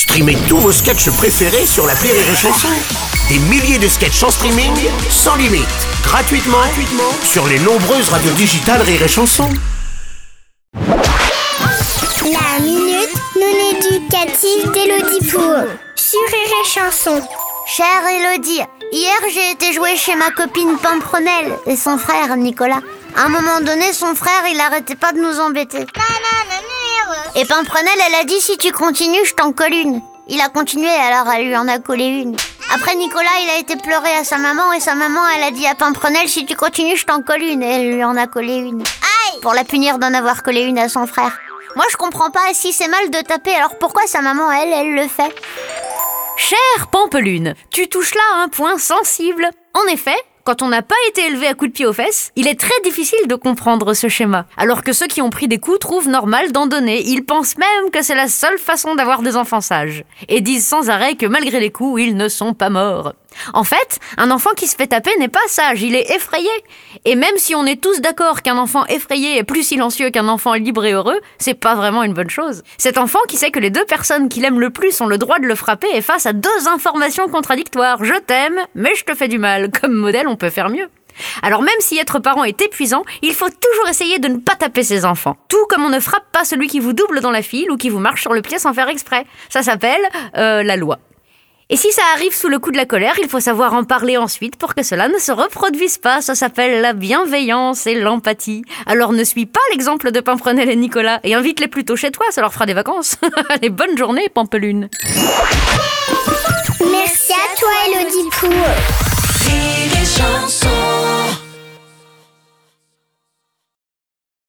Streamez tous vos sketchs préférés sur la Rire et Chanson. Des milliers de sketchs en streaming, sans limite, gratuitement, gratuitement sur les nombreuses radios digitales Rire et Chanson. La minute non éducative d'Elodie Pour sur Rire et Chanson. Chère Elodie, hier j'ai été jouer chez ma copine Pampronelle et son frère Nicolas. À un moment donné, son frère il arrêtait pas de nous embêter. Et Pimprenelle, elle a dit si tu continues, je t'en colle une. Il a continué, alors elle lui en a collé une. Après Nicolas, il a été pleurer à sa maman et sa maman, elle a dit à Pimprenelle si tu continues, je t'en colle une. Et elle lui en a collé une. Aïe Pour la punir d'en avoir collé une à son frère. Moi, je comprends pas si c'est mal de taper, alors pourquoi sa maman, elle, elle le fait? Chère Pampelune, tu touches là un point sensible. En effet, quand on n'a pas été élevé à coups de pied aux fesses, il est très difficile de comprendre ce schéma. Alors que ceux qui ont pris des coups trouvent normal d'en donner. Ils pensent même que c'est la seule façon d'avoir des enfants sages. Et disent sans arrêt que malgré les coups, ils ne sont pas morts. En fait, un enfant qui se fait taper n'est pas sage, il est effrayé. Et même si on est tous d'accord qu'un enfant effrayé est plus silencieux qu'un enfant libre et heureux, c'est pas vraiment une bonne chose. Cet enfant qui sait que les deux personnes qu'il aime le plus ont le droit de le frapper est face à deux informations contradictoires. Je t'aime, mais je te fais du mal. Comme modèle, on peut faire mieux. Alors même si être parent est épuisant, il faut toujours essayer de ne pas taper ses enfants. Tout comme on ne frappe pas celui qui vous double dans la file ou qui vous marche sur le pied sans faire exprès. Ça s'appelle euh, la loi. Et si ça arrive sous le coup de la colère, il faut savoir en parler ensuite pour que cela ne se reproduise pas. Ça s'appelle la bienveillance et l'empathie. Alors ne suis pas l'exemple de Pimprenel et Nicolas et invite-les plutôt chez toi, ça leur fera des vacances. Allez, bonne journée, Pampelune. Merci à toi, Elodie chanson